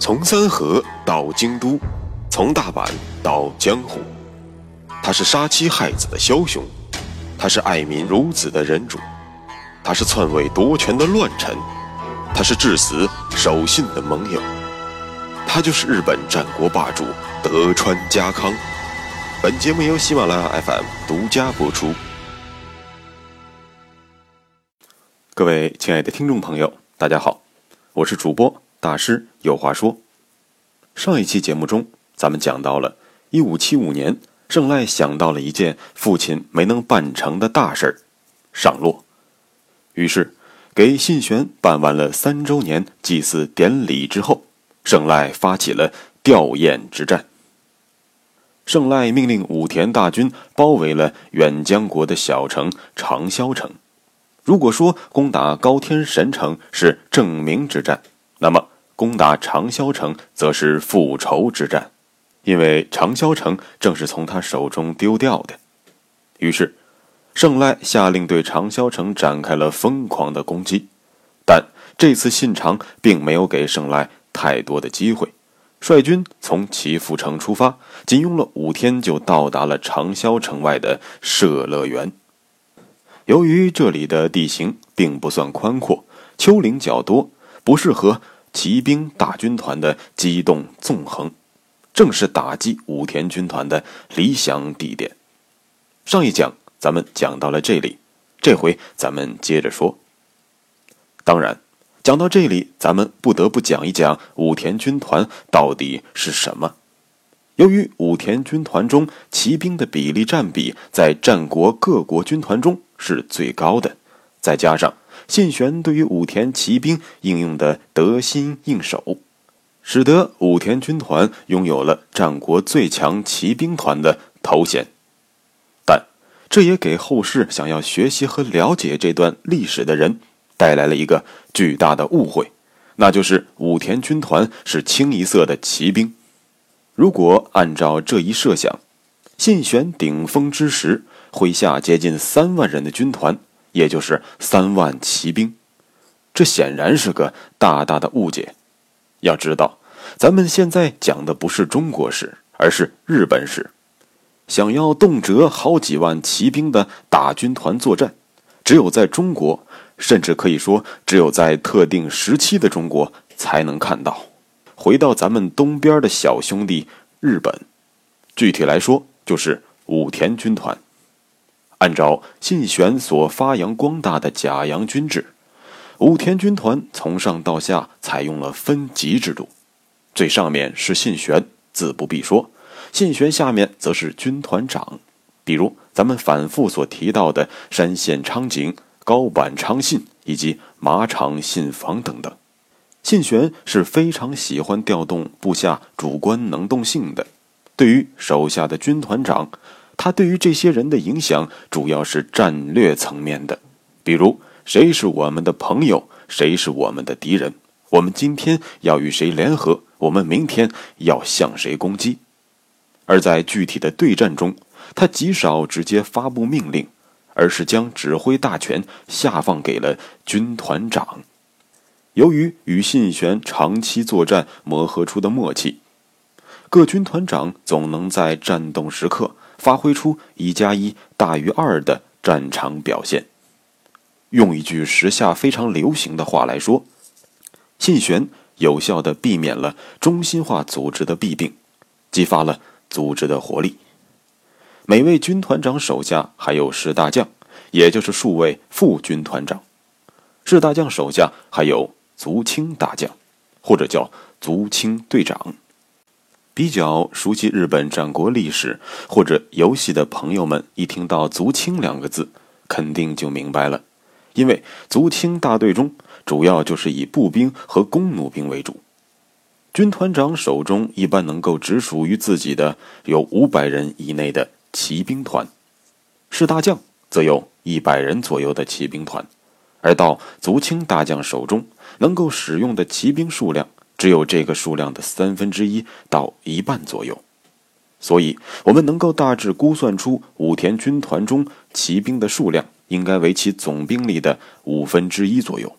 从三河到京都，从大阪到江湖，他是杀妻害子的枭雄，他是爱民如子的仁主，他是篡位夺权的乱臣，他是至死守信的盟友，他就是日本战国霸主德川家康。本节目由喜马拉雅 FM 独家播出。各位亲爱的听众朋友，大家好，我是主播大师，有话说。上一期节目中，咱们讲到了一五七五年，胜赖想到了一件父亲没能办成的大事儿——上洛。于是，给信玄办完了三周年祭祀典礼之后，胜赖发起了吊唁之战。胜赖命令武田大军包围了远江国的小城长萧城。如果说攻打高天神城是正名之战，那么攻打长萧城则是复仇之战，因为长萧城正是从他手中丢掉的。于是，胜赖下令对长萧城展开了疯狂的攻击。但这次信长并没有给胜赖太多的机会。率军从祈福城出发，仅用了五天就到达了长萧城外的社乐园。由于这里的地形并不算宽阔，丘陵较多，不适合骑兵大军团的机动纵横，正是打击武田军团的理想地点。上一讲咱们讲到了这里，这回咱们接着说。当然。讲到这里，咱们不得不讲一讲武田军团到底是什么。由于武田军团中骑兵的比例占比在战国各国军团中是最高的，再加上信玄对于武田骑兵应用的得心应手，使得武田军团拥有了战国最强骑兵团的头衔。但这也给后世想要学习和了解这段历史的人。带来了一个巨大的误会，那就是武田军团是清一色的骑兵。如果按照这一设想，信玄顶峰之时麾下接近三万人的军团，也就是三万骑兵，这显然是个大大的误解。要知道，咱们现在讲的不是中国史，而是日本史。想要动辄好几万骑兵的大军团作战，只有在中国。甚至可以说，只有在特定时期的中国才能看到。回到咱们东边的小兄弟日本，具体来说就是武田军团。按照信玄所发扬光大的甲阳军制，武田军团从上到下采用了分级制度，最上面是信玄，自不必说；信玄下面则是军团长，比如咱们反复所提到的山县昌景。高坂昌信以及马场信房等等，信玄是非常喜欢调动部下主观能动性的。对于手下的军团长，他对于这些人的影响主要是战略层面的，比如谁是我们的朋友，谁是我们的敌人，我们今天要与谁联合，我们明天要向谁攻击。而在具体的对战中，他极少直接发布命令。而是将指挥大权下放给了军团长。由于与信玄长期作战磨合出的默契，各军团长总能在战斗时刻发挥出一加一大于二的战场表现。用一句时下非常流行的话来说，信玄有效地避免了中心化组织的弊病，激发了组织的活力。每位军团长手下还有士大将，也就是数位副军团长。士大将手下还有足轻大将，或者叫足轻队长。比较熟悉日本战国历史或者游戏的朋友们，一听到“足轻”两个字，肯定就明白了。因为足轻大队中主要就是以步兵和弓弩兵为主。军团长手中一般能够只属于自己的有五百人以内的。骑兵团，士大将则有一百人左右的骑兵团，而到足轻大将手中，能够使用的骑兵数量只有这个数量的三分之一到一半左右，所以我们能够大致估算出武田军团中骑兵的数量应该为其总兵力的五分之一左右。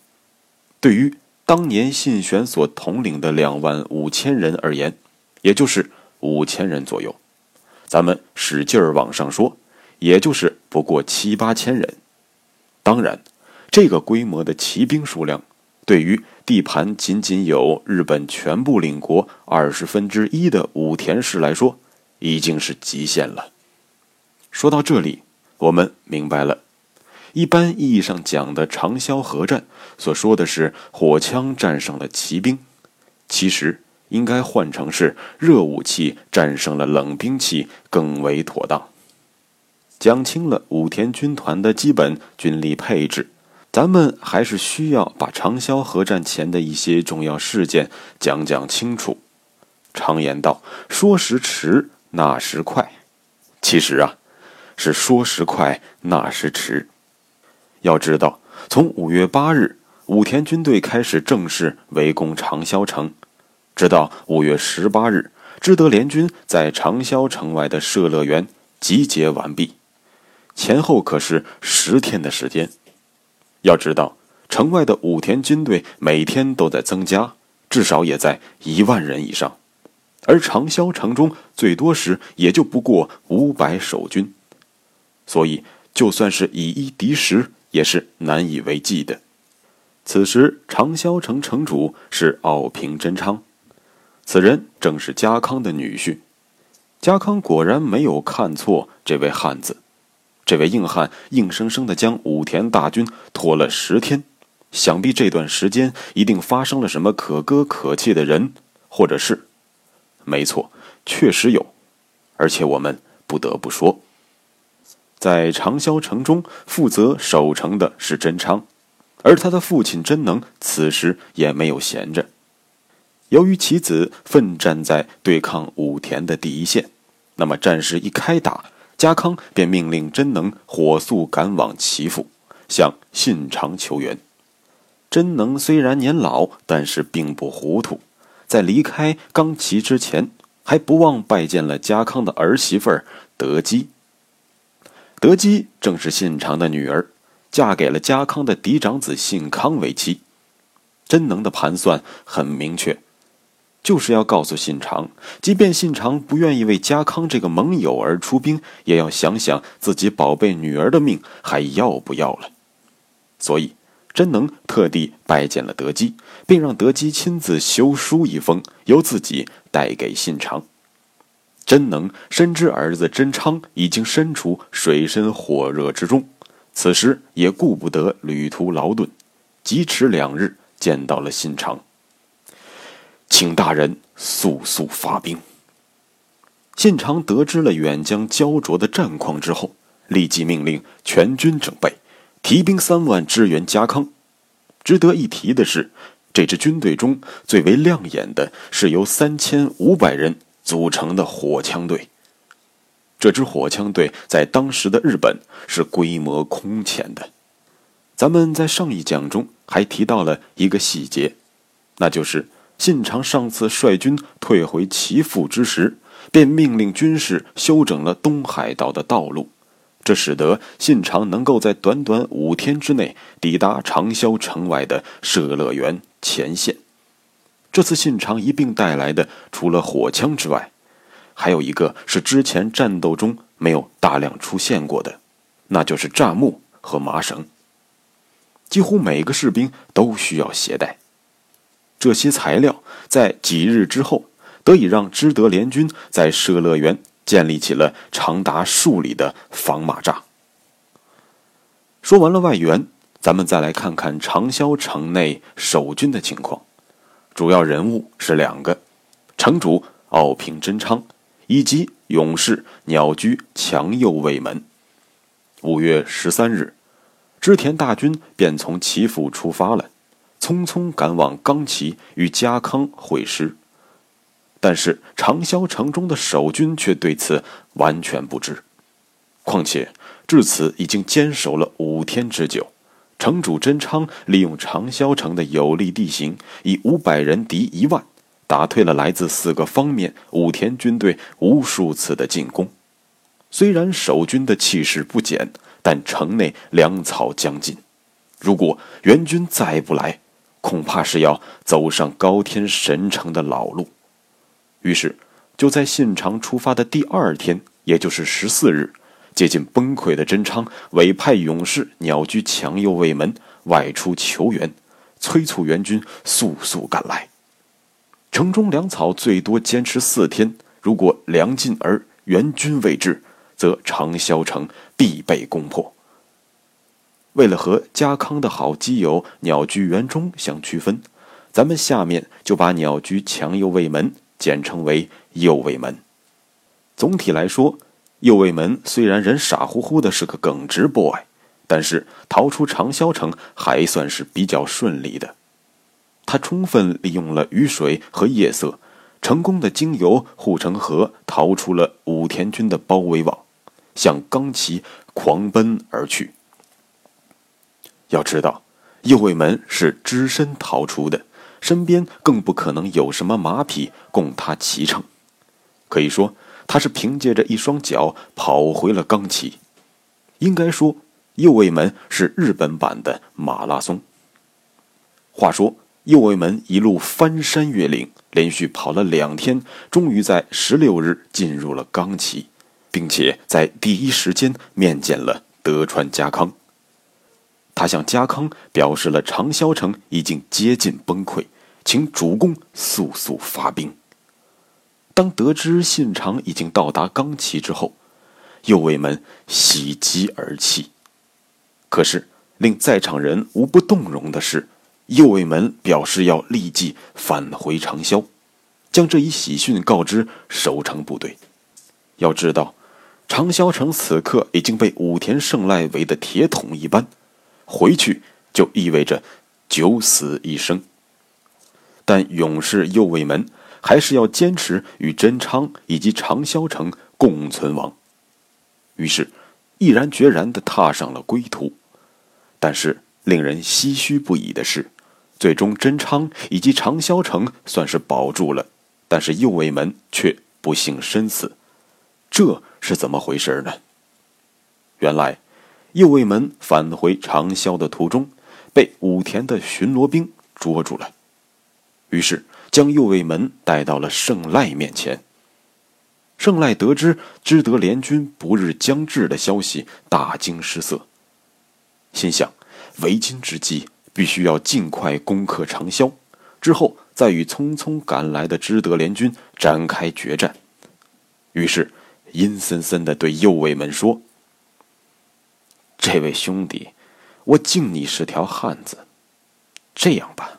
对于当年信玄所统领的两万五千人而言，也就是五千人左右。咱们使劲儿往上说，也就是不过七八千人。当然，这个规模的骑兵数量，对于地盘仅仅有日本全部领国二十分之一的武田氏来说，已经是极限了。说到这里，我们明白了。一般意义上讲的长萧合战，所说的是火枪战胜了骑兵，其实应该换成是热武器战胜了冷兵器更为妥当。讲清了武田军团的基本军力配置，咱们还是需要把长萧河战前的一些重要事件讲讲清楚。常言道：“说时迟，那时快。”其实啊，是说时快，那时迟。要知道，从五月八日武田军队开始正式围攻长萧城，直到五月十八日知德联军在长萧城外的社乐园集结完毕，前后可是十天的时间。要知道，城外的武田军队每天都在增加，至少也在一万人以上，而长萧城中最多时也就不过五百守军，所以就算是以一敌十。也是难以为继的。此时，长萧城城主是奥平真昌，此人正是家康的女婿。家康果然没有看错这位汉子，这位硬汉硬生生的将武田大军拖了十天，想必这段时间一定发生了什么可歌可泣的人或者是。没错，确实有，而且我们不得不说。在长萧城中负责守城的是真昌，而他的父亲真能此时也没有闲着。由于其子奋战在对抗武田的第一线，那么战事一开打，家康便命令真能火速赶往齐府，向信长求援。真能虽然年老，但是并不糊涂，在离开冈崎之前，还不忘拜见了家康的儿媳妇德基。德基正是信长的女儿，嫁给了家康的嫡长子信康为妻。真能的盘算很明确，就是要告诉信长，即便信长不愿意为家康这个盟友而出兵，也要想想自己宝贝女儿的命还要不要了。所以，真能特地拜见了德基，并让德基亲自修书一封，由自己带给信长。真能深知儿子真昌已经身处水深火热之中，此时也顾不得旅途劳顿，疾驰两日见到了信长，请大人速速发兵。信长得知了远江焦灼的战况之后，立即命令全军整备，提兵三万支援家康。值得一提的是，这支军队中最为亮眼的是由三千五百人。组成的火枪队。这支火枪队在当时的日本是规模空前的。咱们在上一讲中还提到了一个细节，那就是信长上次率军退回齐阜之时，便命令军士修整了东海道的道路，这使得信长能够在短短五天之内抵达长萧城外的社乐园前线。这次信长一并带来的，除了火枪之外，还有一个是之前战斗中没有大量出现过的，那就是炸木和麻绳。几乎每个士兵都需要携带这些材料，在几日之后，得以让知德联军在社乐园建立起了长达数里的防马栅。说完了外援，咱们再来看看长萧城内守军的情况。主要人物是两个，城主奥平真昌，以及勇士鸟居强右卫门。五月十三日，织田大军便从岐阜出发了，匆匆赶往冈崎与家康会师。但是长萧城中的守军却对此完全不知，况且至此已经坚守了五天之久。城主真昌利用长萧城的有利地形，以五百人敌一万，打退了来自四个方面武田军队无数次的进攻。虽然守军的气势不减，但城内粮草将尽。如果援军再不来，恐怕是要走上高天神城的老路。于是，就在信长出发的第二天，也就是十四日，接近崩溃的真昌委派勇士鸟居强右卫门外出求援，催促援军速速赶来。城中粮草最多坚持四天，如果粮尽而援军未至，则长萧城必被攻破。为了和家康的好基友鸟居元忠相区分，咱们下面就把鸟居强右卫门简称为右卫门。总体来说，右卫门虽然人傻乎乎的是个耿直 boy，但是逃出长萧城还算是比较顺利的。他充分利用了雨水和夜色，成功的经由护城河逃出了武田军的包围网，向冈崎狂奔而去。要知道，右卫门是只身逃出的，身边更不可能有什么马匹供他骑乘。可以说，他是凭借着一双脚跑回了冈崎。应该说，右卫门是日本版的马拉松。话说，右卫门一路翻山越岭，连续跑了两天，终于在十六日进入了冈崎，并且在第一时间面见了德川家康。他向家康表示了长萧城已经接近崩溃，请主公速速发兵。当得知信长已经到达冈崎之后，右卫门喜极而泣。可是令在场人无不动容的是，右卫门表示要立即返回长萧，将这一喜讯告知守城部队。要知道，长萧城此刻已经被武田胜赖围得铁桶一般。回去就意味着九死一生，但勇士右卫门还是要坚持与真昌以及长萧城共存亡，于是毅然决然地踏上了归途。但是令人唏嘘不已的是，最终真昌以及长萧城算是保住了，但是右卫门却不幸身死，这是怎么回事呢？原来。右卫门返回长萧的途中，被武田的巡逻兵捉住了，于是将右卫门带到了胜赖面前。胜赖得知知德联军不日将至的消息，大惊失色，心想：为今之计，必须要尽快攻克长萧，之后再与匆匆赶来的知德联军展开决战。于是阴森森地对右卫门说。这位兄弟，我敬你是条汉子。这样吧，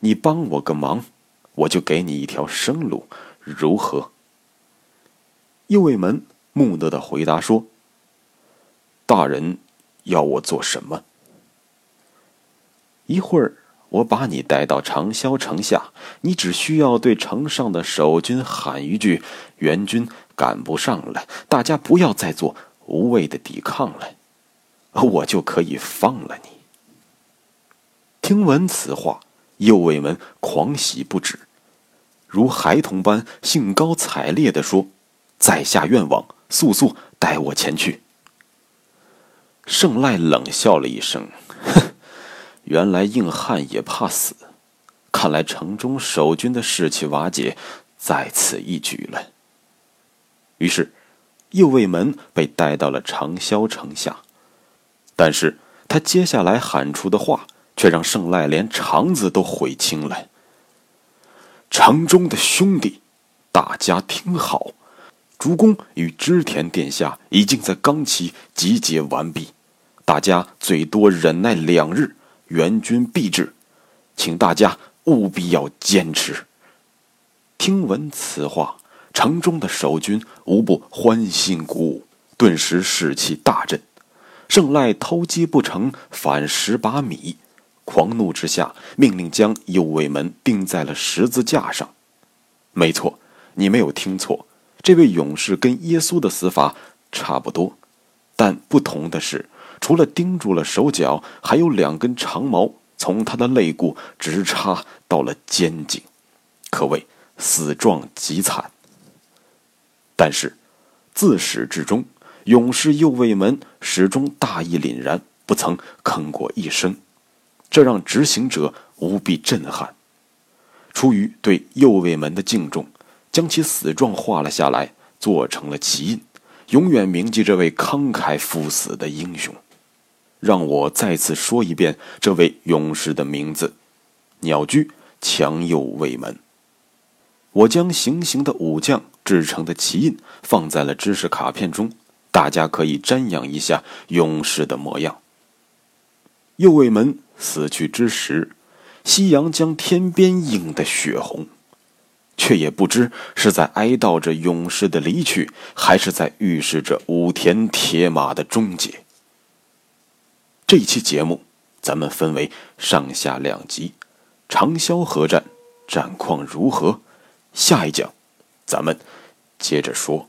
你帮我个忙，我就给你一条生路，如何？右卫门木讷的回答说：“大人要我做什么？一会儿我把你带到长萧城下，你只需要对城上的守军喊一句：‘援军赶不上了，大家不要再做无谓的抵抗了。’”我就可以放了你。听闻此话，右卫门狂喜不止，如孩童般兴高采烈地说：“在下愿望，速速带我前去。”圣赖冷笑了一声：“哼，原来硬汉也怕死，看来城中守军的士气瓦解在此一举了。”于是，右卫门被带到了长萧城下。但是他接下来喊出的话，却让胜赖连肠子都悔青了。城中的兄弟，大家听好，主公与织田殿下已经在冈崎集结完毕，大家最多忍耐两日，援军必至，请大家务必要坚持。听闻此话，城中的守军无不欢欣鼓舞，顿时士气大振。胜赖偷鸡不成反蚀把米，狂怒之下，命令将右卫门钉在了十字架上。没错，你没有听错，这位勇士跟耶稣的死法差不多，但不同的是，除了钉住了手脚，还有两根长矛从他的肋骨直插到了肩颈，可谓死状极惨。但是，自始至终。勇士右卫门始终大义凛然，不曾吭过一声，这让执行者无比震撼。出于对右卫门的敬重，将其死状画了下来，做成了旗印，永远铭记这位慷慨赴死的英雄。让我再次说一遍这位勇士的名字：鸟居强右卫门。我将行刑的武将制成的旗印放在了知识卡片中，大家可以瞻仰一下勇士的模样。右卫门死去之时，夕阳将天边映得血红，却也不知是在哀悼着勇士的离去，还是在预示着武田铁马的终结。这期节目，咱们分为上下两集，长萧河战战况如何？下一讲，咱们接着说。